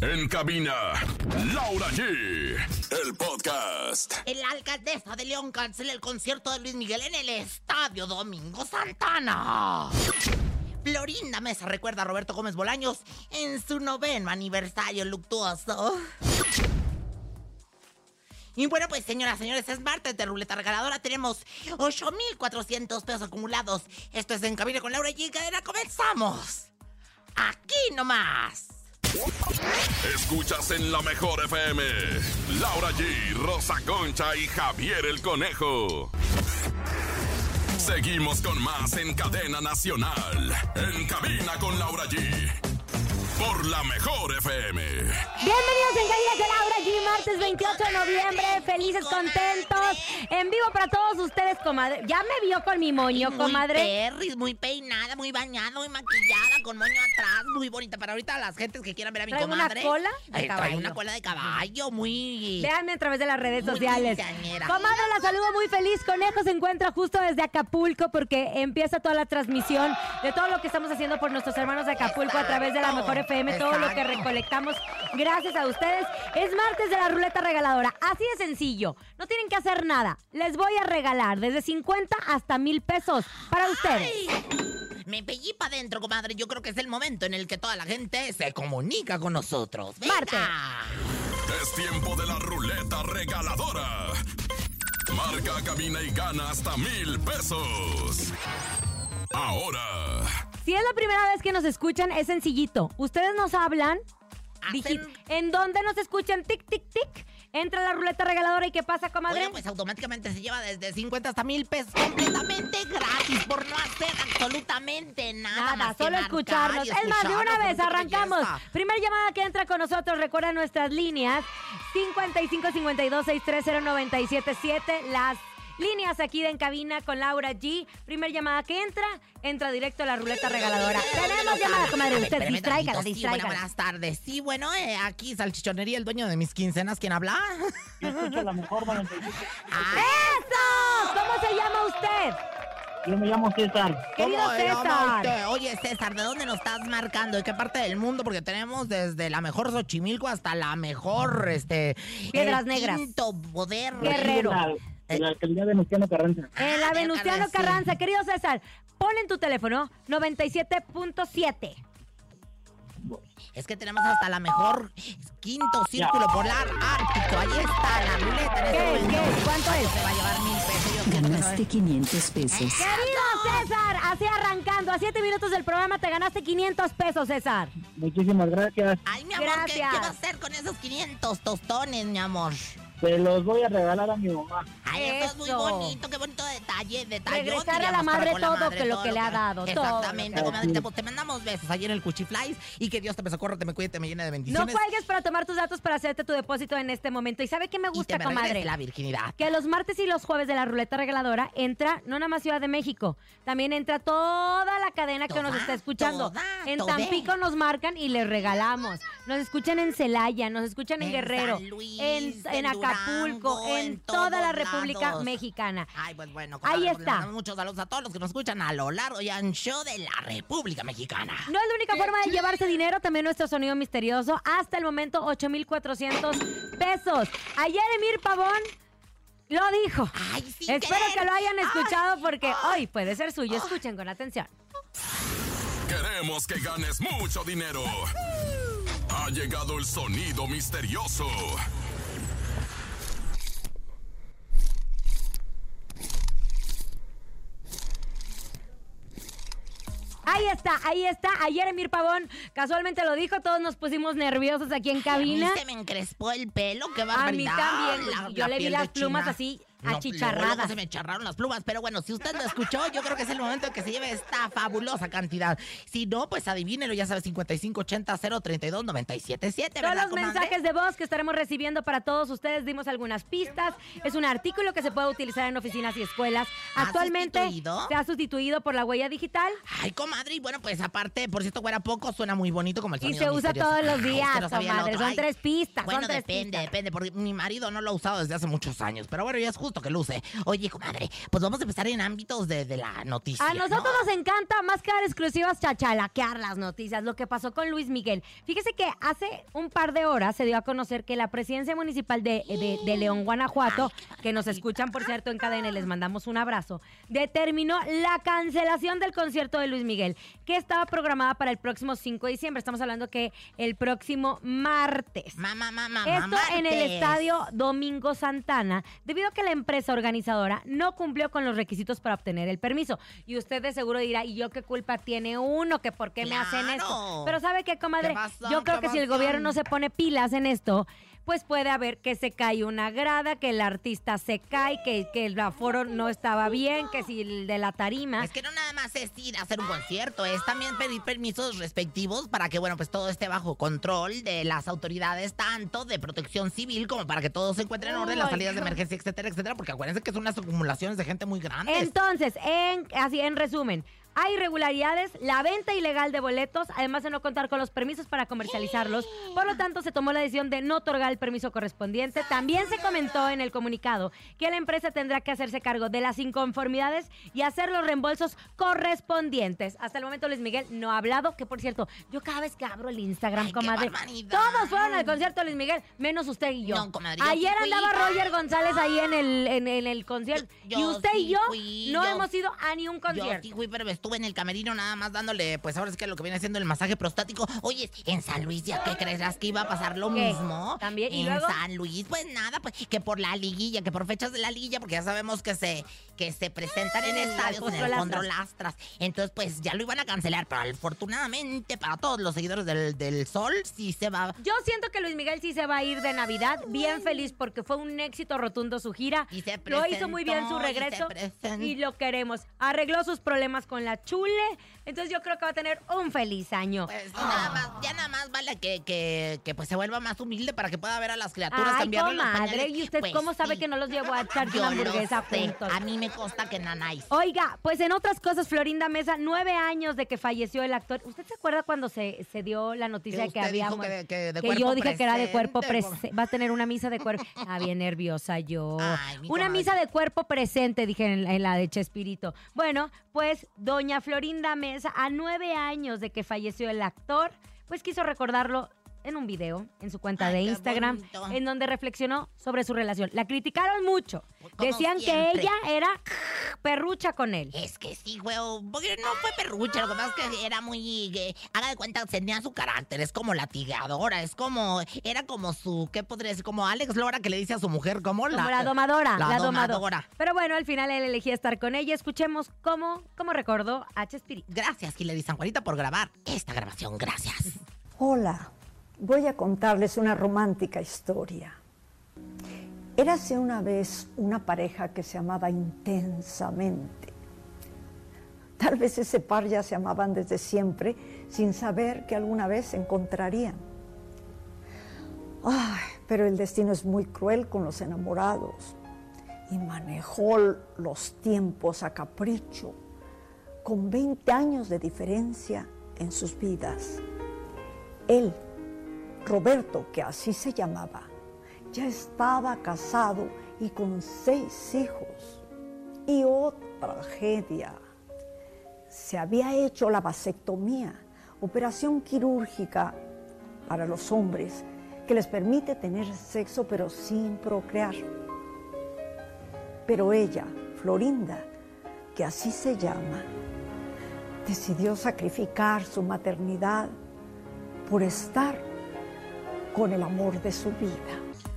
En cabina, Laura G. El podcast. El alcaldesa de León cancela el concierto de Luis Miguel en el Estadio Domingo Santana. Florinda Mesa recuerda a Roberto Gómez Bolaños en su noveno aniversario luctuoso. Y bueno, pues señoras, señores, es martes de ruleta regaladora. Tenemos 8,400 pesos acumulados. Esto es En Cabina con Laura G. Cadena. ¡Comenzamos! Aquí nomás. Escuchas en la mejor FM. Laura G, Rosa Concha y Javier el Conejo. Seguimos con más en cadena nacional. En cabina con Laura G. Por la mejor FM. Bienvenidos en Cabina con Laura G, martes 28 de noviembre. Felices, contentos. En vivo para todos ustedes, comadre. Ya me vio con mi moño, muy comadre. perris, muy peinada, muy bañada, muy maquillada, con moño atrás, muy bonita. Para ahorita las gentes que quieran ver a mi Trae una comadre. cola de Ay, trae caballo. una cola de caballo, muy... Véanme a través de las redes Muy sociales. Comadre, la saludo muy feliz. Conejo se encuentra justo desde Acapulco porque empieza toda la transmisión de todo lo que estamos haciendo por nuestros hermanos de Acapulco a través de la Mejor FM, todo lo que recolectamos gracias a ustedes. Es martes de la ruleta regaladora. Así de sencillo. No tienen que hacer nada. Les voy a regalar desde 50 hasta mil pesos para ustedes. Ay, Me pellí para adentro, comadre. Yo creo que es el momento en el que toda la gente se comunica con nosotros. ¡Venga! Marte. Es tiempo de la ruleta regaladora. Marca, cabina y gana hasta mil pesos. Ahora, Si es la primera vez que nos escuchan, es sencillito. Ustedes nos hablan. digi- Hacen- ¿En dónde nos escuchan? Tic, tic, tic. Entra la ruleta regaladora y ¿qué pasa, comadre? Oye, pues automáticamente se lleva desde 50 hasta mil pesos completamente gratis por no hacer absolutamente nada. Nada, más solo escucharnos. Es más, de una vez arrancamos. belleza. Primer llamada que entra con nosotros, recuerda nuestras líneas 55 52 630 977, las líneas aquí de en cabina con Laura G. Primer llamada que entra, entra directo a la ruleta regaladora. Tenemos llamada, comadre, usted distráigala, distráigala. bueno, buenas tardes. Sí, bueno, eh, aquí Salchichonería, el dueño de mis quincenas, ¿quién habla? Yo escucho la mejor 97. Ah, ¡Eso! ¿Cómo se llama usted? Yo me llamo César. Querido ¿cómo se llama César. usted? Oye, César, ¿de dónde nos estás marcando? ¿De qué parte del mundo? Porque tenemos desde la mejor Xochimilco hasta la mejor, este... Piedras el Negras. Quinto poder. Guerrero. La, de la alcaldía de Venustiano Carranza. En la Ah, de Venustiano Carranza. Querido César, pon en tu teléfono 97.7. Es que tenemos hasta la mejor quinto círculo polar ártico. Ahí está la ruleta en este ¿Qué? ¿Cuánto es? Se va a llevar mil pesos. Ganaste saber. 500 pesos. Querido César, así arrancando, a 7 minutos del programa te ganaste 500 pesos, César. Muchísimas gracias. Ay, mi amor, ¿qué, Gracias. qué va a hacer con esos 500 tostones, mi amor? Se los voy a regalar a mi mamá. Ay, eso, es muy bonito, qué bonito detalle, detalle. Regresar a la madre todo que lo que le ha dado, todo Exactamente, que- comadre, pues te mandamos besos ayer en el Cuchiflies y que Dios te me socorra, te me cuide, te me llene de No bendiciones. cuelgues para tomar tus datos para hacerte tu depósito en este momento. ¿Y sabe qué me y te gusta, me comadre? la virginidad. Que los martes y los jueves de la ruleta regaladora entra no nada más Ciudad de México, también entra toda la cadena que nos está escuchando. toda, en toda. Tampico nos marcan y les regalamos. Nos escuchan en Celaya, nos escuchan en, En Guerrero, San Luis, en, en en Acapulco, Durango, en, en toda la República lados. Mexicana. Ay, pues bueno, Ahí está. muchos saludos a todos los que nos escuchan a lo largo y ancho de la República Mexicana. No es la única forma de llevarse dinero, también nuestro sonido misterioso. Hasta el momento, 8,400 pesos. Ayer Emir Pavón lo dijo. Ay, sí. Espero que lo hayan Ay, escuchado porque hoy puede ser suyo. Escuchen con atención. queremos que ganes mucho dinero. Ha llegado el sonido misterioso. Ahí está, ahí está. Ayer Emir Pavón casualmente lo dijo. Todos nos pusimos nerviosos aquí en cabina. A mí se me encrespó el pelo, qué A mí barbaridad. también. La- Yo la le vi las plumas China. así No, achicharradas. luego se me charraron las plumas, pero bueno, si usted lo escuchó, yo creo que es el momento de que se lleve esta fabulosa cantidad. Si no, pues adivínelo, ya sabes, 5580 032 977 Todos ¿verdad, los mensajes de voz que estaremos recibiendo para todos ustedes, dimos algunas pistas. Es un artículo que se puede utilizar en oficinas y escuelas. ¿Ha Actualmente sustituido? se ha sustituido por la huella digital Ay, comadre, y bueno, pues aparte, por cierto, fuera poco, suena muy bonito como el y sonido se usa misterioso. todos los días, no comadre. Son tres pistas, Bueno, son tres depende, pistas. depende, porque mi marido no lo ha usado desde hace muchos años. Pero bueno, ya es justo gusto que luce. Oye, comadre, pues vamos a empezar en ámbitos de, de la noticia. A nosotros ¿no? nos encanta más que dar exclusivas chachalaquear las noticias, lo que pasó con Luis Miguel. Fíjese que hace un par de horas se dio a conocer que la presidencia municipal de, de- de León, Guanajuato, que nos escuchan por cierto en cadena les mandamos un abrazo, determinó la cancelación del concierto de Luis Miguel, que estaba programada para el próximo 5 de diciembre. Estamos hablando que el próximo martes. Mamá, mamá, Esto en el estadio Domingo Santana, debido a que la empresa organizadora no cumplió con los requisitos para obtener el permiso. Y usted de seguro dirá, ¿y yo qué culpa tiene uno? ¿Que por qué me hacen esto? Pero ¿sabe qué, comadre? ¿Qué pasó? Yo creo ¿Qué que si el gobierno no se pone pilas en esto, pues puede haber que se cae una grada, que el artista se cae, que, que el aforo no estaba bien, que si el de la tarima... Es que no nada más es ir a hacer un concierto, es también pedir permisos respectivos para que, bueno, pues todo esté bajo control de las autoridades, tanto de protección civil como para que todo se encuentre en orden, las salidas de emergencia, etcétera, etcétera, porque acuérdense que son unas acumulaciones de gente muy grandes. Entonces, en, así en resumen, hay irregularidades, la venta ilegal de boletos, además de no contar con los permisos para comercializarlos. Por lo tanto, se tomó la decisión de no otorgar el permiso correspondiente. También se comentó en el comunicado que la empresa tendrá que hacerse cargo de las inconformidades y hacer los reembolsos correspondientes. Hasta el momento Luis Miguel no ha hablado, que por cierto, yo cada vez que abro el Instagram, Ay, comadre, todos fueron al concierto de Luis Miguel, menos usted y yo. No, comadre, yo Ayer sí fui. andaba Roger González ahí en el, en, en el concierto. Yo- y yo usted y yo fui, no yo- hemos ido a ni un Yo concierto. sí fui, pero estuve en el camerino nada más dándole, pues ahora sí que lo que viene siendo el masaje prostático. Oye, en San Luis, ¿ya qué creerás que iba a pasar lo ¿Qué? mismo? ¿También? ¿Y en luego? San Luis, pues nada, pues que por la liguilla, que por fechas de la liguilla, porque ya sabemos que se, que se presentan en estadios, en el Alfonso Alfondro Lastras. Entonces, pues ya lo iban a cancelar, pero afortunadamente para todos los seguidores del, del Sol, sí se va. Yo siento que Luis Miguel sí se va a ir de Navidad, bien feliz porque fue un éxito rotundo su gira. Y se lo hizo muy bien su presentó, y regreso presentó. y lo queremos. Arregló sus problemas con la chule, entonces yo creo que va a tener un feliz año. Pues nada más, ya nada más vale que, que, que pues se vuelva más humilde para que pueda ver a las criaturas Ay, cambiarle los comadre. ¿y usted Pues cómo sabe que no los llevó a echarse una hamburguesa juntos? A mí me consta que nanáis. Oiga, pues en otras cosas, Florinda Mesa, nueve años de que falleció el actor. ¿Usted se acuerda cuando se, se dio la noticia Que que había dijo que de- que de que cuerpo yo dije que era de cuerpo presente. Va a tener una misa de cuerpo. Ah, bien nerviosa yo. Ay, una misa de cuerpo presente, dije en, en la de Chespirito. Bueno, pues doña Florinda Mesa, a nueve años de que falleció el actor, pues quiso recordarlo en un video en su cuenta Ay, de Instagram, en donde reflexionó sobre su relación. La criticaron mucho. Como Decían que ella era perrucha con él. Es que sí, güey, porque no fue perrucha, lo que pasa es que era muy, eh, haga de cuenta, tenía su carácter, es como latigadora, es como, era como su, ¿qué podría decir? Como Alex Lora que le dice a su mujer, como Como la domadora, La, la, domadora. domadora. Pero bueno, al final él elegía estar con ella. Escuchemos cómo, cómo recordó a Chespirito. Gracias, Hilary San Juanita, por grabar esta grabación, gracias. Hola, voy a contarles una romántica historia. Érase una vez una pareja que se amaba intensamente. Tal vez ese par ya se amaban desde siempre sin saber que alguna vez se encontrarían. Ay, pero el destino es muy cruel con los enamorados y manejó los tiempos a capricho, con 20 años de diferencia en sus vidas. Él, Roberto, que así se llamaba, ya estaba casado y con seis hijos. Y oh tragedia, se había hecho la vasectomía, operación quirúrgica para los hombres que les permite tener sexo pero sin procrear. Pero ella, Florinda, que así se llama, decidió sacrificar su maternidad por estar con el amor de su vida.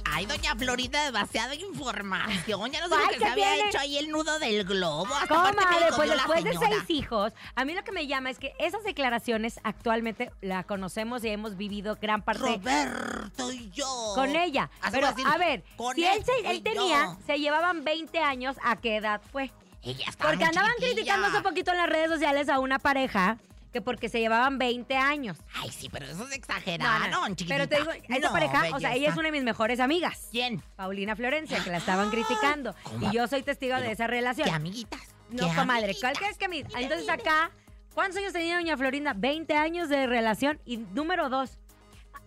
Ay, doña Florida, demasiada información. Ya no sé Ay, lo que ¿qué se había tiene? hecho ahí el nudo del globo. Hasta Comadre, pues después de seis hijos, a mí lo que me llama es que esas declaraciones actualmente la conocemos y hemos vivido gran parte Roberto y yo. con ella. Así Pero decir, a ver, con si él, fui él tenía, yo. se llevaban 20 años, ¿a qué edad fue? Ella estaba Porque andaban criticando hace poquito en las redes sociales a una pareja que porque se llevaban 20 años. Ay, sí, pero eso es No, exagerado, no, chiquitita. Pero te digo, esa No, pareja, o sea, ella es una de mis mejores amigas. ¿Quién? Paulina Florencia, que la estaban criticando. ¿cómo? Y yo soy testigo de esa relación. ¿Qué amiguitas? No, ¿Qué comadre, amiguitas? ¿cuál crees que mi... Entonces acá, ¿cuántos años tenía doña Florinda? 20 años de relación. Y número dos,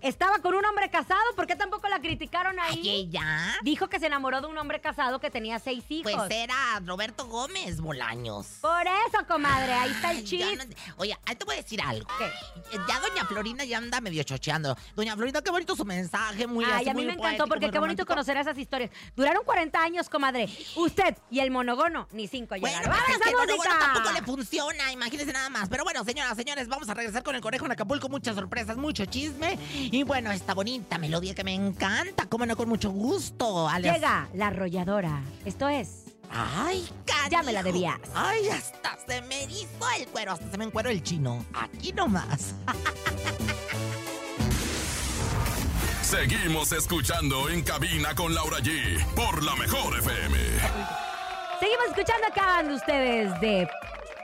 estaba con un hombre casado, ¿por qué tampoco la criticaron ahí? Ay, ella. Dijo que se enamoró de un hombre casado que tenía seis hijos. Pues era Roberto Gómez Bolaños. Por eso, comadre, ahí está el chiste. no- Oye, ahí te voy a decir algo. ¿Qué? Ya doña Florinda ya anda medio chocheando. Doña Florinda, qué bonito su mensaje, muy Ay, así, a mí me encantó poético, porque qué bonito conocer esas historias. Duraron 40 años, comadre. Usted y el monogono, ni cinco Bueno, llegaron. pues es ¡Vámonos que música! tampoco le funciona, imagínense nada más. Pero bueno, señoras, señores, vamos a regresar con el conejo en Acapulco. Muchas sorpresas, mucho chisme. Y bueno, esta bonita melodía que me encanta, cómo no, con mucho gusto. Llega la arrolladora. Esto es. Ay, canijo. Ya me la debías. Ay, hasta se me erizó el cuero, hasta se me encuero el chino. Aquí nomás. Seguimos escuchando en cabina con Laura G por la mejor FM. Seguimos escuchando acá de ustedes de.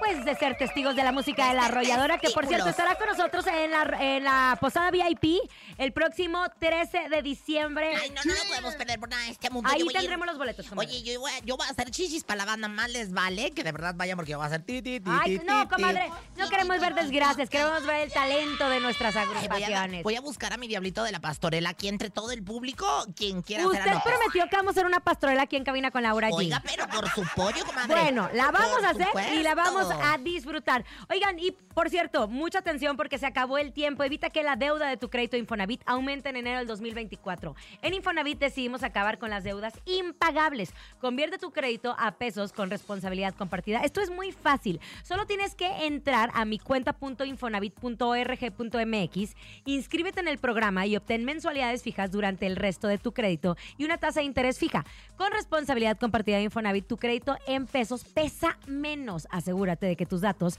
Pues de ser testigos de la música de la arrolladora, que por cierto estará con nosotros en la, en la posada VIP el próximo 13 de diciembre. Ay, no, no lo podemos perder por nada de este mundo. Ahí Yo a tendremos los boletos. comadre. Oye, yo voy, a, yo voy a hacer chichis para la banda, más les vale que de verdad vayan porque yo voy a hacer ti, ti, ti, Ay, no, comadre, no queremos ver desgracias, queremos ver el talento de nuestras Ay, voy, a, agrupaciones. voy a buscar a mi diablito de la pastorela aquí entre todo el público, quien quiera hacer Usted anotes. prometió que vamos a hacer una pastorela aquí en cabina con Laura G. Oiga, pero por su pollo, comadre. Bueno, la vamos a hacer y la vamos. A disfrutar. Oigan, y por cierto, mucha atención porque se acabó el tiempo. Evita que la deuda de tu crédito Infonavit aumente en enero del 2024. En Infonavit decidimos acabar con las deudas impagables. Convierte tu crédito a pesos con responsabilidad compartida. Esto es muy fácil. Solo tienes que entrar a mi cuenta.infonavit.org.mx, inscríbete en el programa y obtén mensualidades fijas durante el resto de tu crédito y una tasa de interés fija. Con responsabilidad compartida de Infonavit, tu crédito en pesos pesa menos. Asegúrate de que tus datos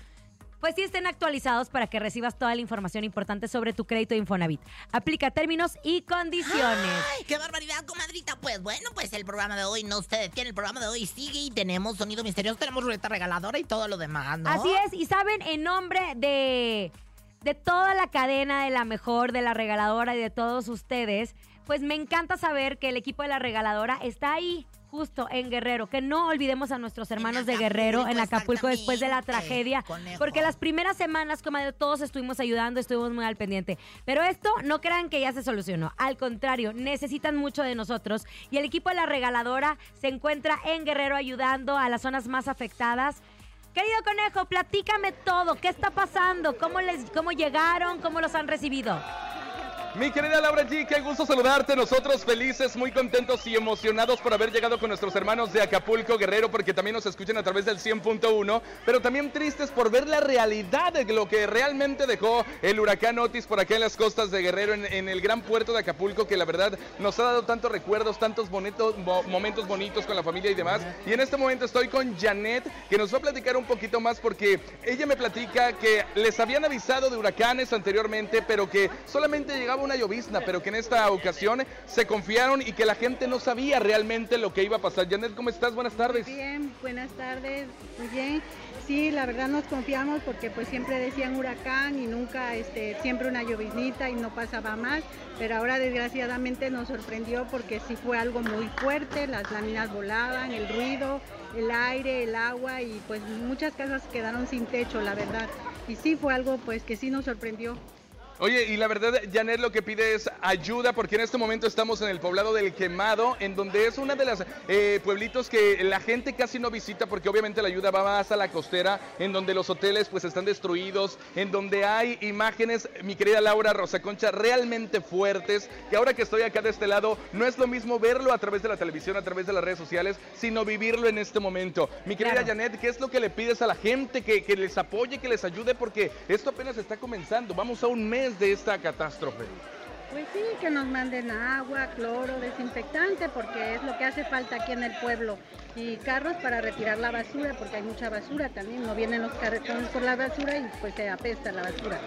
pues sí estén actualizados para que recibas toda la información importante sobre tu crédito de Infonavit. Aplica términos y condiciones. Ay, qué barbaridad, comadrita. Pues bueno, pues el programa de hoy no se detiene. El programa de hoy sigue y tenemos sonido misterioso, tenemos ruleta regaladora y todo lo demás, ¿no? Así es, y saben, en nombre de, de toda la cadena de la mejor, de la regaladora y de todos ustedes, pues me encanta saber que el equipo de la regaladora está ahí. Justo en Guerrero, que no olvidemos a nuestros hermanos de Guerrero en Acapulco, después de la tragedia, conejo. porque las primeras semanas, comadre, todos estuvimos ayudando, estuvimos muy al pendiente. Pero esto no crean que ya se solucionó, al contrario, necesitan mucho de nosotros y el equipo de la regaladora se encuentra en Guerrero ayudando a las zonas más afectadas. Querido conejo, platícame todo. ¿Qué está pasando? ¿Cómo les, cómo llegaron? ¿Cómo los han recibido? Mi querida Laura G, qué gusto saludarte. Nosotros felices, muy contentos y emocionados por haber llegado con nuestros hermanos de Acapulco Guerrero, porque también nos escuchan a través del 100.1, pero también tristes por ver la realidad de lo que realmente dejó el huracán Otis por acá en las costas de Guerrero, en, el gran puerto de Acapulco, que la verdad nos ha dado tantos recuerdos, tantos bonitos, mo- momentos bonitos con la familia y demás. Y en este momento estoy con Janet, que nos va a platicar un poquito más, porque ella me platica que les habían avisado de huracanes anteriormente, pero que solamente llegaba una llovizna, pero que en esta ocasión se confiaron y que la gente no sabía realmente lo que iba a pasar. Janet, ¿cómo estás? Buenas tardes. Bien, buenas tardes, muy bien. Sí, la verdad nos confiamos porque pues siempre decían huracán y nunca, este, siempre una lloviznita y no pasaba más, pero ahora desgraciadamente nos sorprendió porque sí fue algo muy fuerte, las láminas volaban, el ruido, el aire, el agua y pues muchas casas quedaron sin techo, la verdad. Y sí fue algo pues que sí nos sorprendió. Oye, y la verdad, Janet lo que pide es ayuda porque en este momento estamos en el poblado del Quemado, en donde es una de las eh, pueblitos que la gente casi no visita porque obviamente la ayuda va más a la costera, en donde los hoteles pues están destruidos, en donde hay imágenes, mi querida Laura Rosa Concha, realmente fuertes, que ahora que estoy acá de este lado, no es lo mismo verlo a través de la televisión, a través de las redes sociales, sino vivirlo en este momento. Mi querida Claro. Janet, ¿qué es lo que le pides a la gente que, que les apoye, que les ayude? Porque esto apenas está comenzando, vamos a un mes de esta catástrofe. Pues sí, que nos manden agua, cloro, desinfectante, porque es lo que hace falta aquí en el pueblo. Y carros para retirar la basura, porque hay mucha basura también. No vienen los carretones por la basura y pues se apesta la basura.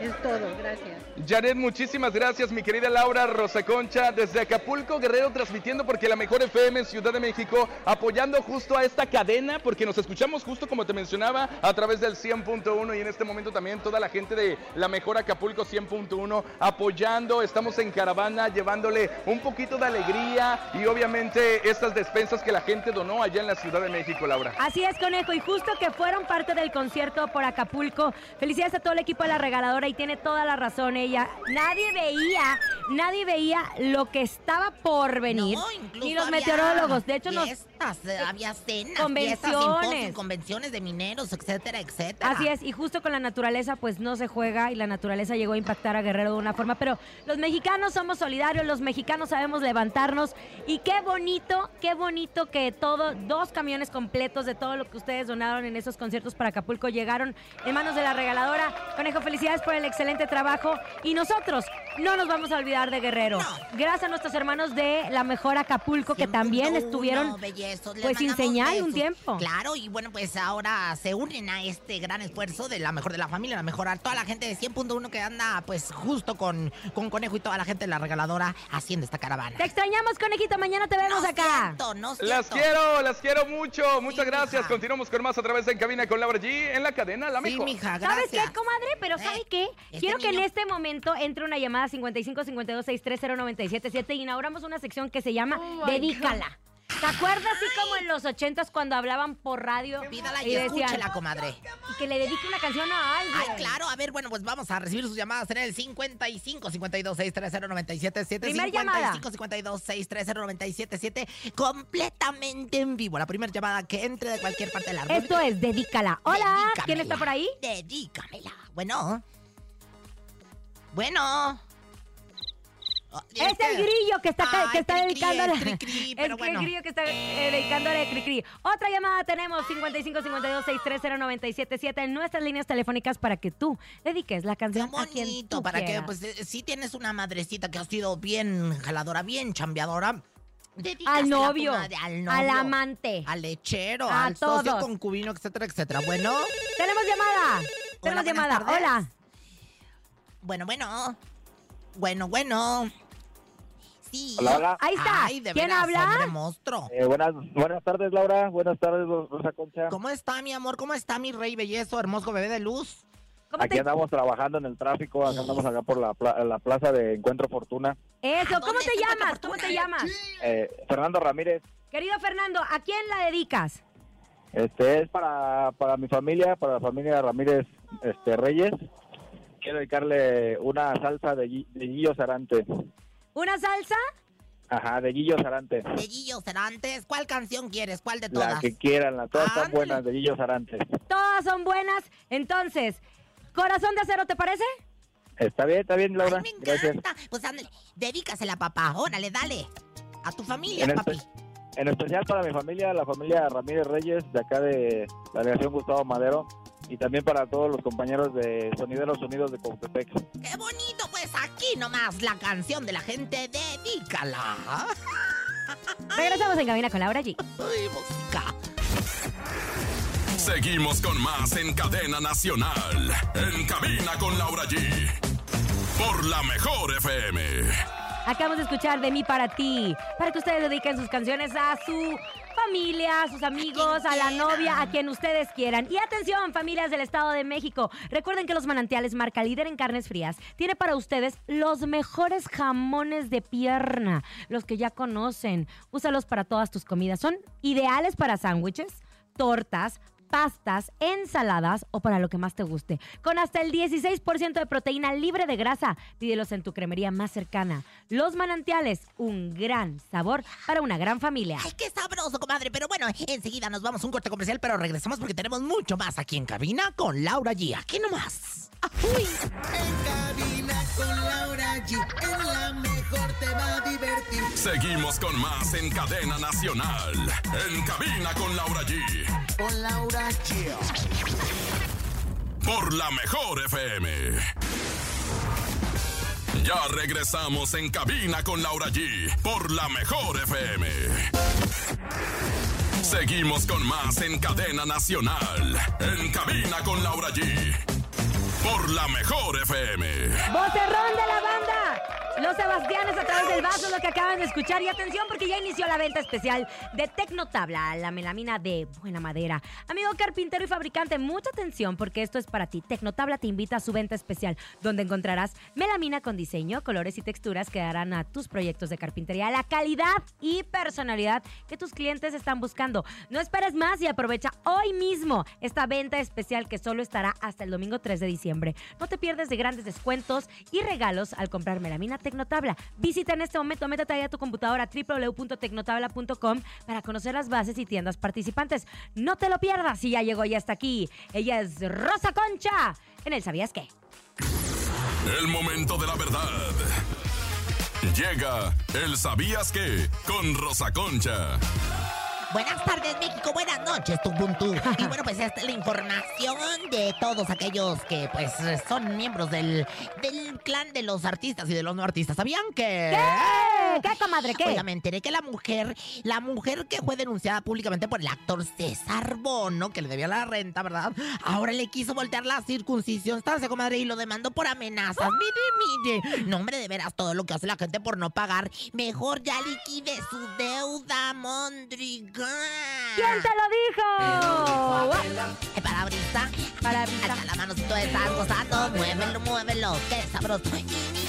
Es todo, gracias. Janet, muchísimas gracias, mi querida Laura Rosa Concha, desde Acapulco, Guerrero, transmitiendo porque la mejor FM en Ciudad de México, apoyando justo a esta cadena, porque nos escuchamos justo como te mencionaba, a través del 100.1 y en este momento también toda la gente de la mejor Acapulco 100.1 apoyando, estamos en caravana llevándole un poquito de alegría y obviamente estas despensas que la gente donó allá en la Ciudad de México, Laura. Así es, conejo, y justo que fueron parte del concierto por Acapulco. Felicidades a todo el equipo de la regaladora y tiene toda la razón ella. Nadie veía, nadie veía lo que estaba por venir. No, incluso ni los meteorólogos. De hecho, fiestas, eh, había cenas, Convenciones. fiestas, convenciones de mineros, etcétera, etcétera. Así es, y justo con la naturaleza pues no se juega y la naturaleza llegó a impactar a Guerrero de una forma, pero los mexicanos somos solidarios, los mexicanos sabemos levantarnos y qué bonito, qué bonito que todo, dos camiones completos de todo lo que ustedes donaron en esos conciertos para Acapulco llegaron en manos de la regaladora. Conejo, felicidades por el excelente trabajo y nosotros no nos vamos a olvidar de Guerrero. Gracias a nuestros hermanos de la mejor Acapulco que también 100.1, estuvieron pues sin señal un tiempo. Claro, y bueno, pues ahora se unen a este gran esfuerzo de la mejor de la familia, la mejor a toda la gente de 100.1 que anda pues justo con, con Conejo y toda la gente de la regaladora haciendo esta caravana. Te extrañamos, conejito, mañana te vemos No acá. siento, no Las quiero, las quiero mucho. Muchas Sí, gracias. mija. Continuamos con más a través de En Cabina con Laura G en la cadena La Sí, Mejor. mija, ¿Sabes gracias. qué, comadre? Pero Eh, ¿sabe qué? este Quiero que en este momento entre una llamada 55 52 630 977 y inauguramos una sección que se llama Oh Dedícala. ¿Te acuerdas así como en los ochentas cuando hablaban por radio Pídala y y decían escúchela, comadre. y que le dedique una canción a alguien? Ay, claro, a ver, bueno, pues vamos a recibir sus llamadas en el 55 52 630 977 Primer llamada. 55 52 630 977 completamente en vivo. La primera llamada que entre de cualquier parte de la Esto es Dedícala. Hola, ¿quién Dedícamela. está por ahí? Dedícamela. Bueno. Bueno. Es este- el grillo que está, ca- que Ay, está cri-cri, dedicando es cri-cri, pero es bueno. el grillo que está eh, dedicándole a Cricri. Otra llamada tenemos 55 52 630 977 en nuestras líneas telefónicas para que tú dediques la Qué canción a quien bonito, tú para que, pues, eh, si tienes una madrecita que ha sido bien jaladora, bien chambeadora, al novio, comadre, al novio, al amante. al lechero, A al socio todos. concubino, etcétera, etcétera. Bueno, Tenemos llamada. Tenemos llamada. tardes. Hola. bueno, bueno, bueno, bueno. Sí. Hola, hola. Ahí está. Ay, de ¿Quién veras, habla? hombre monstruo. Eh, buenas, buenas tardes, Laura. Buenas tardes, Rosa Concha. ¿Cómo está, mi amor? ¿Cómo está mi rey bellezo, hermoso bebé de luz? ¿Cómo Aquí te... andamos trabajando en el tráfico, acá andamos acá por la, pla- la plaza de Encuentro Fortuna. Eso, ¿A ¿cómo dónde te se encuentra llamas? ¿Cómo Fortuna? te llamas? Eh, Fernando Ramírez, Querido Fernando, ¿a quién la dedicas? este es para, para mi familia, para la familia Ramírez este, Reyes. Quiero dedicarle una salsa de, Gui- de Guillo Sarante. ¿Una salsa? Ajá, de Guillo Sarante. De Guillo Cerantes, ¿cuál canción quieres? ¿Cuál de La todas? que quieran, las todas están Ándale. buenas de Guillo Sarante. Todas son buenas. Entonces, corazón de acero, ¿te parece? Está bien, está bien, Laura. Ay, me Gracias. encanta. Pues ándale, dedícasela, papá. Órale, dale. A tu familia, En, papi. espe- en especial para mi familia, la familia Ramírez Reyes, de acá de la delegación Gustavo Madero, y también para todos los compañeros de Sonideros Unidos de Cautepec. Qué bonito, pues aquí nomás la canción de la gente, dedícala. Regresamos en Cabina con Laura G. Ay, música. Seguimos con más en cadena nacional. En cabina con Laura G. Por la mejor FM. Acabamos de escuchar de mí para ti, para que ustedes dediquen sus canciones a su familia, a sus amigos, a la novia, a quien ustedes quieran. Y atención, familias del Estado de México, recuerden que los manantiales marca líder en carnes frías tiene para ustedes los mejores jamones de pierna, los que ya conocen. Úsalos para todas tus comidas, son ideales para sándwiches, tortas, pastas, ensaladas o para lo que más te guste. Con hasta el 16% de proteína libre de grasa, pídelos en tu cremería más cercana. Los manantiales, un gran sabor para una gran familia. Ay, qué sabroso, comadre. Pero bueno, enseguida nos vamos a un corte comercial, pero regresamos porque tenemos mucho más aquí en cabina con Laura G. Aquí nomás. Uy. En cabina con Laura G. En la mejor te va a divertir. Seguimos con más en cadena nacional. En cabina con Laura G. Con Laura G. Por la mejor FM. Ya regresamos en cabina con Laura G. Por la mejor FM. Seguimos con más en cadena nacional. En cabina con Laura G. Por la mejor FM. ¡Vocerrón de la banda! Los Sebastianes a través del vaso, lo que acaban de escuchar. Y atención, porque ya inició la venta especial de Tecnotabla, la melamina de buena madera. Amigo carpintero y fabricante, mucha atención, porque esto es para ti. Tecnotabla te invita a su venta especial, donde encontrarás melamina con diseño, colores y texturas que darán a tus proyectos de carpintería la calidad y personalidad que tus clientes están buscando. No esperes más y aprovecha hoy mismo esta venta especial que solo estará hasta el domingo 3 de diciembre. No te pierdes de grandes descuentos y regalos al comprar melamina Tecnotabla. Visita en este momento, métete ahí a tu computadora www.tecnotabla.com para conocer las bases y tiendas participantes. No te lo pierdas y ya llegó y hasta aquí. Ella es Rosa Concha en el ¿Sabías qué? El momento de la verdad. Llega el ¿Sabías qué? Con Rosa Concha. Buenas tardes, México. Buenas noches, Tubuntu. Y bueno, pues esta es la información de todos aquellos que, pues, son miembros del, del clan de los artistas y de los no artistas. ¿Sabían que...? ¿Qué? ¿Qué, comadre? ¿Qué? Oiga, me enteré que la mujer, la mujer que fue denunciada públicamente por el actor César Bono, que le debía la renta, ¿verdad? Ahora le quiso voltear la circuncisión, ¿estás, comadre? Y lo demandó por amenazas. Mire, mire. No, hombre, de veras, todo lo que hace la gente por no pagar. Mejor ya liquide su deuda, Mondriga. ¿Quién te lo dijo? Eh. Parabrisa. Hasta la manocito estás gozando. Muévelo, muévelo. Qué sabroso. Teeny,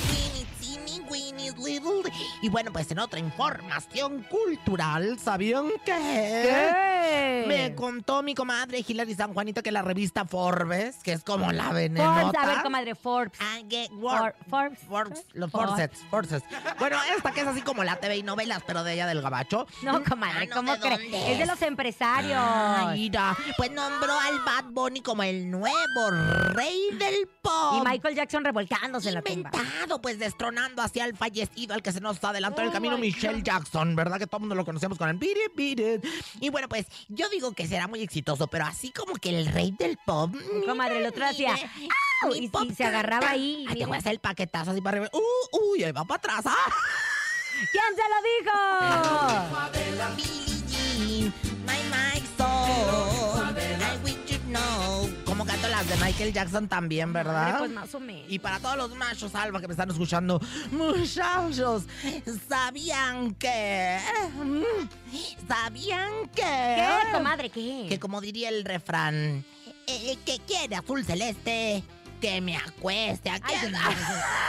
weeny, teeny, little. Y bueno, pues en otra información cultural, ¿sabían qué? ¿Qué? Me contó mi comadre Hilary San Juanito que la revista Forbes, que es como la venenota. Forbes, a ver, comadre, Forbes. Ah, Forbes. Forbes, los For- Forbes, Forbes. Bueno, esta que es así como la TV y novelas, pero de ella del gabacho. No, comadre, Ah, no, ¿cómo ¿de crees? Es de los empresarios. Ah, mira, pues nombró al Bad Bunny como el nuevo rey del pop. Y Michael Jackson revolcándose en la tumba. Inventado, pues destronando hacia el fallecido, al que se nos adelantó en el Oh camino, Michelle God. Jackson, ¿verdad? Que todo el mundo lo conocemos con el beat it, beat it. Y bueno, pues yo digo que será muy exitoso, pero así como que el rey del pop. Comadre, el otro hacía, ¡au! Y- y pop se agarraba ahí, Ay, te voy a hacer el paquetazo así para arriba. Uh, uy, ahí va para atrás. ¡Ah! ¿Quién se lo dijo? Billie Como canto las de Michael Jackson también, ¿verdad? Hombre, Pues más o menos. Y para todos los machos alba que me están escuchando, muchachos, ¿sabían que? ¿Sabían que? ¿Qué, comadre, qué? Que como diría el refrán, el que quiere azul celeste, que me acueste aquí. Ay,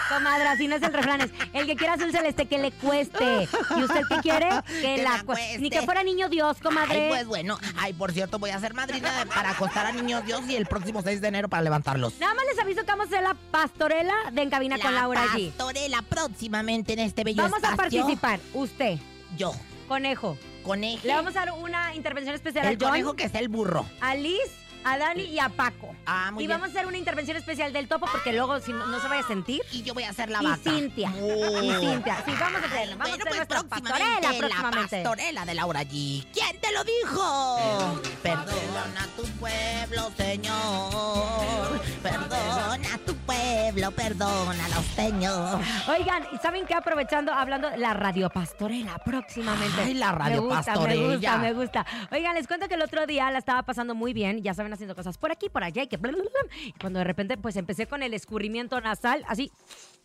comadre, así no es el refrán, es el que quiera azul celeste que le cueste. ¿Y usted qué quiere? Que, Que la acueste. Ni que fuera niño Dios, comadre. Ay, pues bueno. Ay, por cierto, voy a ser madrina de- para acostar a niños Dios y el próximo 6 de enero para levantarlos. Nada más les aviso que vamos a hacer la pastorela de Encabina con Laura allí. pastorela próximamente en este bello Vamos a participar. Usted, Yo, conejo. conejo. Le vamos a dar una intervención especial el a John, conejo que es el burro. a Liz, a Dani y a Paco. Ah, muy y bien. vamos a hacer una intervención especial del topo porque luego si no, no se vaya a sentir. Y yo voy a hacer la y vaca. Cintia. Oh. Y Cintia. Sí, vamos a hacer, vamos bueno, a hacer pues próximamente, pastorela próximamente. La pastorela de Laura G. ¿Quién te lo dijo? Perdona tu pueblo, Señor. Perdona tu pueblo, perdónalo, Señor. Oigan, ¿y saben qué? Aprovechando, hablando la radio pastorela próximamente. Ay, la radio me gusta, pastorella. Me gusta, me gusta. Oigan, les cuento que el otro día la estaba pasando muy bien, ya saben, haciendo cosas por aquí, por allá, y que... bla, bla. Y cuando de repente, pues empecé con el escurrimiento nasal, así,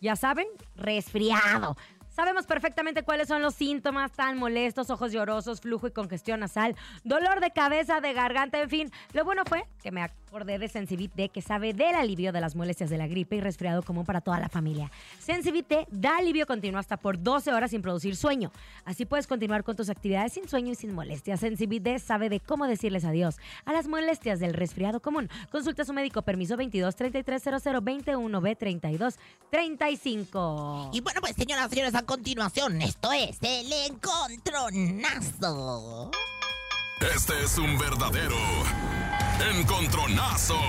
ya saben, resfriado. Sabemos perfectamente cuáles son los síntomas tan molestos, ojos llorosos, flujo y congestión nasal, dolor de cabeza, de garganta, en fin. Lo bueno fue que me acordé de Sensibit que sabe del alivio de las molestias de la gripe y resfriado común para toda la familia. Sensibit da alivio continuo hasta por 12 horas sin producir sueño. Así puedes continuar con tus actividades sin sueño y sin molestias. Sensibit sabe de cómo decirles adiós a las molestias del resfriado común. Consulta a su médico. Permiso 22 33 00 21 B 32 35. Y bueno, pues señoras señores, continuación, esto es el encontronazo. Este es un verdadero encontronazo.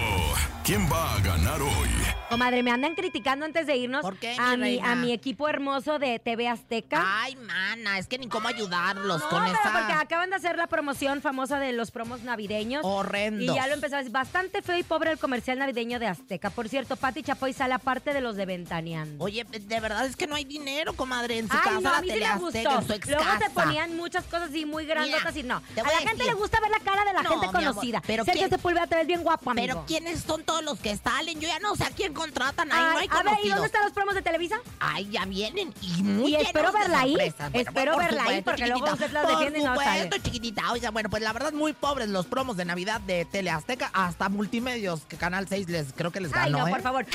¿Quién va a ganar hoy? Comadre, me andan criticando antes de irnos ¿Por qué, a, mi mi, reina? a mi equipo hermoso de TV Azteca. Ay, mana, es que ni cómo ayudarlos No, con pero esa... porque acaban de hacer la promoción famosa de los promos navideños. Horrendo. Y ya lo empezó decir, bastante feo y pobre el comercial navideño de Azteca. Por cierto, Pati Chapoy sale aparte de los de Ventaneando. Oye, de verdad es que no hay dinero, comadre, en su Ay, casa, no, a la mí sí tele me Azteca, gustó. en su ex Luego se casa. ponían muchas cosas así muy grandotas Mira, y no. te A voy la a gente decir- le gusta ver la cara de la No, gente mi amor, conocida. pero Sergio ¿quién- Sepúlveda te ves bien guapo, amigo. Pero ¿quiénes son todos los que salen. Yo ya no sé a quién contratan. Ahí no Ay, hay a ver, ¿y dónde están los promos de Televisa? Ay, ya vienen y muy Y espero verla ahí. Espero por verla ahí, porque luego chiquitita. usted la defiende y no Por sale. supuesto, chiquitita. Oiga, bueno, pues la verdad muy pobres los promos de Navidad de Teleazteca hasta Multimedios, que Canal 6 les creo que les ganó, Ay, no, ¿eh? por favor.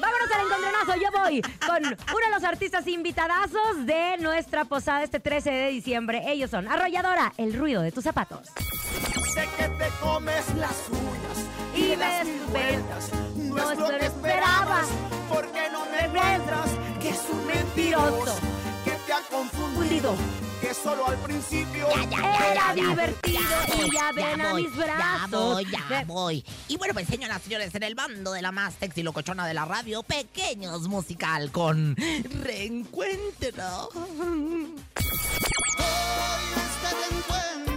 Vámonos al encontronazo. Yo voy con uno de los artistas invitadazos de nuestra posada este 13 de diciembre. Ellos son Arrolladora, el ruido de tus zapatos. Sé que te comes las uñas Y das mil vueltas. No es lo que esperabas, esperaba. porque no me muestras que es un mentiroso, que te ha confundido, que solo al principio Era divertido voy, y ya ven a voy, mis Ya brazos. voy, ya voy. Y bueno, pues señoras y señores, en el bando de la más sexy locochona de la radio, Pequeños Musical con Reencuentro. Hoy este encuentro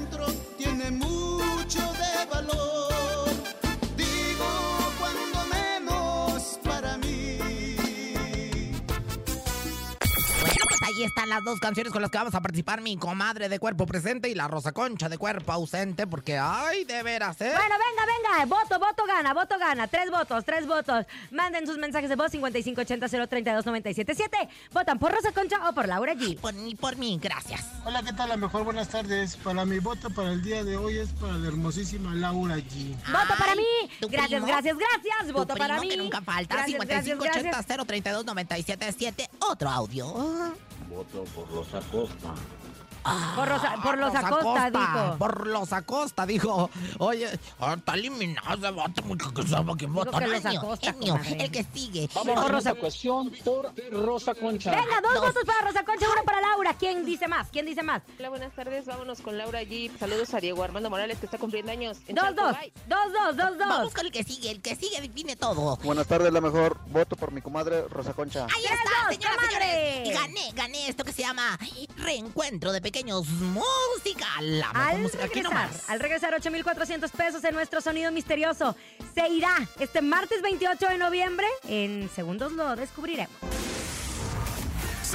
ahí están las dos canciones con las que vamos a participar, mi comadre de cuerpo presente y la Rosa Concha de cuerpo ausente, porque ay, de veras, ¿eh? Bueno, venga, venga. Voto, voto gana, voto gana. Tres votos, tres votos. Manden sus mensajes de voz 5580-032-977. Votan por Rosa Concha o por Laura G. Por mí, por mí, gracias. Hola, ¿qué tal? A mejor buenas tardes. Para mi voto para el día de hoy es para la hermosísima Laura G. Voto para Ay, mí. ¿tu Gracias, primo? gracias, gracias. Voto primo para mí. que nunca falta. Gracias, gracias, gracias. 5580-032-977. Otro audio. Voto por los Acosta. Por, Rosa- por los Acosta, dijo. Por los Acosta, dijo. Oye, ah, está eliminado ese muy que sabe que vota. que los Acosta, el que sigue. Por Vamos a Rosa- cuestión por Rosa Concha. Venga, dos, Dos. votos para Rosa Concha, uno para Laura. ¿Quién dice más? ¿Quién dice más? Hola, buenas tardes. Vámonos con Laura G. Saludos a Diego Armando Morales, que está cumpliendo años. en Dos, Chalco. dos. Bye. Dos, dos, dos, Vamos dos. con el que sigue. El que sigue define todo. Buenas tardes, la mejor. Voto por mi comadre Rosa Concha. Ahí ¡Tres, está, dos, esto que se llama Reencuentro de Pequeños Musical. La mejor Al música regresar, nomás. al regresar 8,400 pesos en nuestro sonido misterioso. Se irá este martes 28 de noviembre. En segundos lo descubriremos.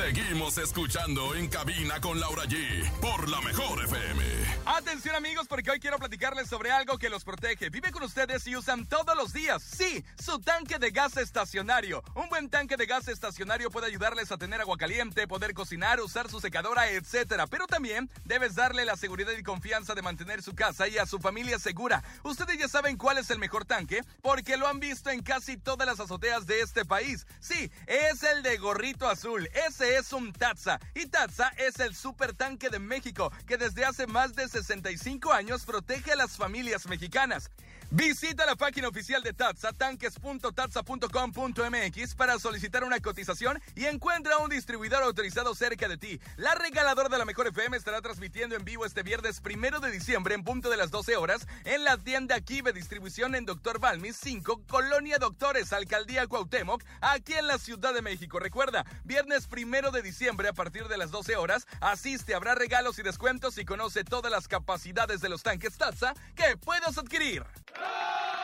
Seguimos escuchando en cabina con Laura G por la mejor FM. Atención amigos, porque hoy quiero platicarles sobre algo que los protege. Vive con ustedes y usan todos los días. Sí, su tanque de gas estacionario. Un buen tanque de gas estacionario puede ayudarles a tener agua caliente, poder cocinar, usar su secadora, etcétera. Pero también debes darle la seguridad y confianza de mantener su casa y a su familia segura. Ustedes ya saben cuál es el mejor tanque, porque lo han visto en casi todas las azoteas de este país. Sí, es el de gorrito azul. Ese es un Tatsa. Y Tatsa es el super tanque de México que desde hace más de 65 años protege a las familias mexicanas. Visita la página oficial de Tatsa, tanques.tatsa.com.mx para solicitar una cotización y encuentra un distribuidor autorizado cerca de ti. La regaladora de la Mejor FM estará transmitiendo en vivo este viernes primero de diciembre en punto de las 12 horas en la tienda Kibe Distribución en Doctor Balmis 5, Colonia Doctores, Alcaldía Cuauhtémoc, aquí en la Ciudad de México. Recuerda, viernes primero de diciembre a partir de las 12 horas, asiste, habrá regalos y descuentos y conoce todas las capacidades de los tanques Tatsa que puedes adquirir. あ!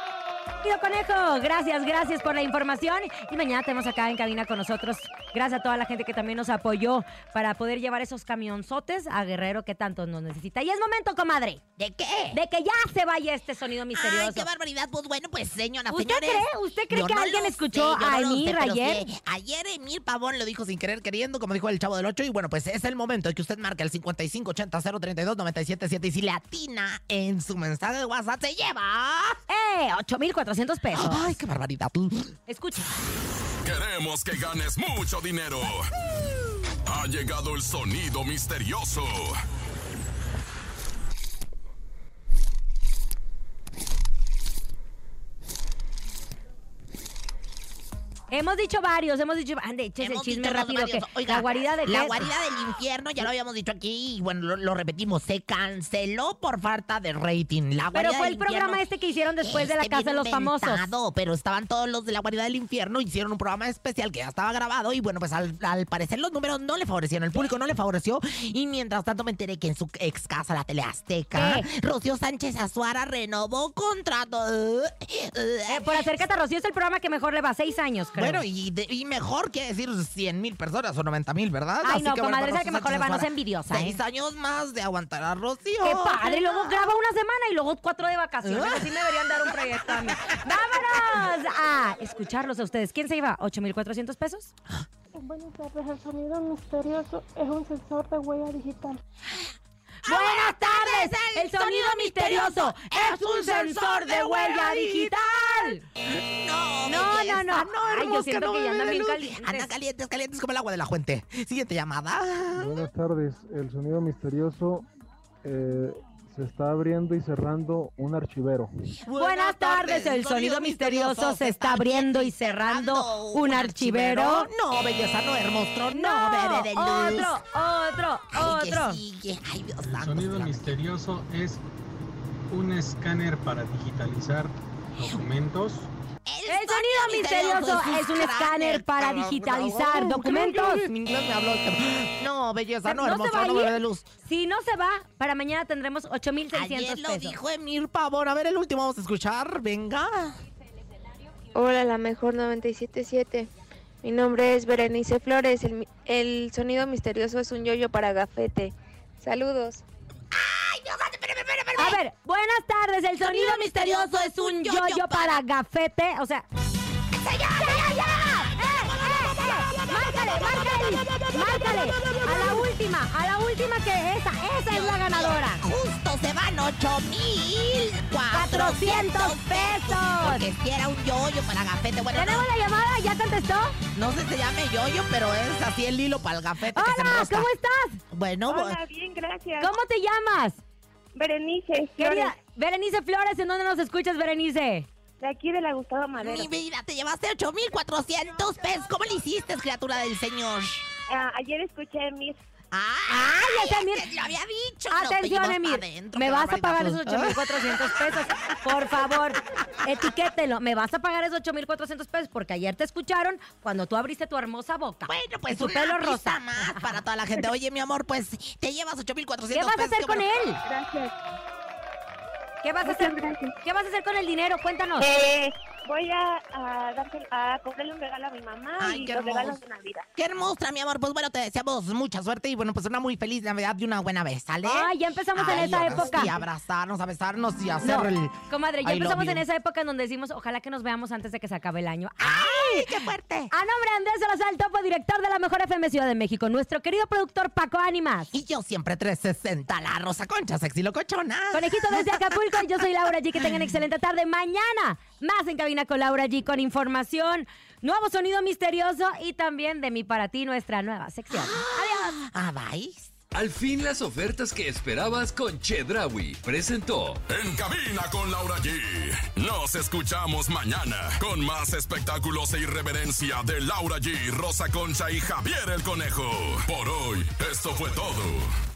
Querido Conejo, gracias, gracias por la información. Y mañana tenemos acá en cabina con nosotros. Gracias a toda la gente que también nos apoyó para poder llevar esos camionzotes a Guerrero que tanto nos necesita. Y es momento, comadre, ¿De qué? de que ya se vaya este sonido misterioso. Ay, qué barbaridad. Pues bueno, pues señoras, ¿Usted señores. cree? ¿Usted cree que no alguien escuchó sé, a no Emir sé, ayer? sí, ayer Emir Pavón lo dijo sin querer queriendo, como dijo el chavo del 8. Y bueno, pues es el momento de que usted marque el 5580-032-977. Y si le atina en su mensaje de WhatsApp, se lleva. ¡Eh! 8,400 pesos. Ay, qué barbaridad. Escucha. Queremos que ganes mucho dinero. Ha llegado el sonido misterioso. Hemos dicho varios, hemos dicho. Ande, échese el chisme rápido. varios. Que Oiga, la guarida de La qué? guarida del infierno, ya lo habíamos dicho aquí y bueno, lo, lo repetimos, se canceló por falta de rating. La Pero fue del el programa este que hicieron después de la Este Casa de los Famosos. Pero estaban todos los de la guarida del infierno, hicieron un programa especial que ya estaba grabado y bueno, pues al, al parecer los números no le favorecieron, el público no le favoreció y mientras tanto me enteré que en su ex casa, la Teleazteca, ¿Qué? Rocío Sánchez Azuara renovó contrato. Eh, por Acércate a Rocío es el programa que mejor le va, seis años, creo. Bueno, y, de- y mejor que decir 100 mil personas o 90 mil, ¿verdad? Ay, Así no, que, bueno, comadre, para esa que mejor le va, no Sánchez sea envidiosa, ¿eh? Seis años más de aguantar a Rocío. Qué padre, y luego graba una semana y luego cuatro de vacaciones. Así me deberían dar un proyecto a mí. ¡Vámonos! A escucharlos a ustedes. ¿Quién se lleva? ¿8,400 pesos? Buenas tardes, el sonido misterioso es un sensor de huella digital. Buenas tardes, el sonido misterioso es un sensor de huella digital. No, No, belleza, no, no. Ay, yo siento que ya andan bien calientes. Andan calientes, calientes como el agua de la fuente. Siguiente llamada. Buenas tardes. El sonido misterioso eh, se está abriendo y cerrando un archivero. Buenas tardes, el sonido misterioso se está abriendo y cerrando un archivero. No, belleza, no, hermoso, no, bebé de luz. Otro, otro, Ay, otro. sigue. Ay, Dios El sonido misterioso es un escáner para digitalizar documentos. El sonido misterioso es un escáner para digitalizar documentos. En inglés me habló. No, belleza, no, ¿No se hermoso, va a no, ir? bebé de luz. Si no se va, para mañana tendremos 8,600 Ayer lo pesos. dijo Emir Pavón. A ver, el último vamos a escuchar. Venga. Hola, la mejor 977. Mi nombre es Berenice Flores. El, mi- el sonido misterioso es un yoyo para gafete. Saludos. A ver, buenas tardes. El sonido misterioso es un yoyo para gafete. O sea. ¡Ya, ya, ya! ¡Eh, eh, eh! ¡Márcale, márcale! ¡Márcale! A la última, a la última que esa, esa es la ganadora. Justo se van 8 mil 400 pesos. Porque si era un yoyo para gafete. Bueno, ¿Tenemos no, la llamada? ¿Ya contestó? no sé si se llame yoyo, pero es así el hilo para el gafete que se Hola. ¿cómo estás? Bueno, Hola, bien, gracias. ¿Cómo te llamas? Berenice, Flores, Querida, Berenice Flores, ¿en dónde nos escuchas, Berenice? de aquí de la Gustavo Madero. mi vida, te llevaste 8 mil 400 pesos. ¿Cómo le hiciste, criatura del señor? Ah, ayer escuché Mir. ¡Ay, ya también. te lo había dicho! Atención, Emir. Me vas a pagar esos 8,400 pesos. Por favor, etiquételo. Me vas a pagar esos 8,400 pesos porque ayer te escucharon cuando tú abriste tu hermosa boca. Bueno, pues tu pelo rosa. más para toda la gente. Oye, mi amor, pues te llevas 8,400 ¿Qué vas a pesos. hacer con él? Gracias. ¿Qué vas a hacer? gracias. ¿Qué vas a hacer con el dinero? Cuéntanos. Eh, voy a, a, a comprarle un regalo a mi mamá Ay, y los regalos hermoso. de Navidad. Qué hermosa, mi amor. Pues bueno, te deseamos mucha suerte y bueno, pues una muy feliz Navidad y una buena vez, ¿sale? Ay, ya empezamos en esa época. Sí, abrazarnos, a besarnos y hacer No, el. comadre, ya I empezamos en esa época en donde decimos, ojalá que nos veamos antes de que se acabe el año. ¡Ay, qué fuerte! A nombre de Andrés Salazar, topo director de la Mejor FM Ciudad de México, nuestro querido productor Paco Ánimas. Y yo siempre 360, la rosa concha, sexy locochona. Conejito desde Acapulco, yo soy Laura G. Que tengan excelente tarde. Mañana, más en cabina con Laura G. Con información, nuevo sonido misterioso y también de mí para ti, nuestra nueva sección. Adiós. Ah, vais. Al fin las ofertas que esperabas con Chedrawi presentó En cabina con Laura G. Nos escuchamos mañana con más espectáculos e irreverencia de Laura G, Rosa Concha y Javier el Conejo. Por hoy, esto fue todo.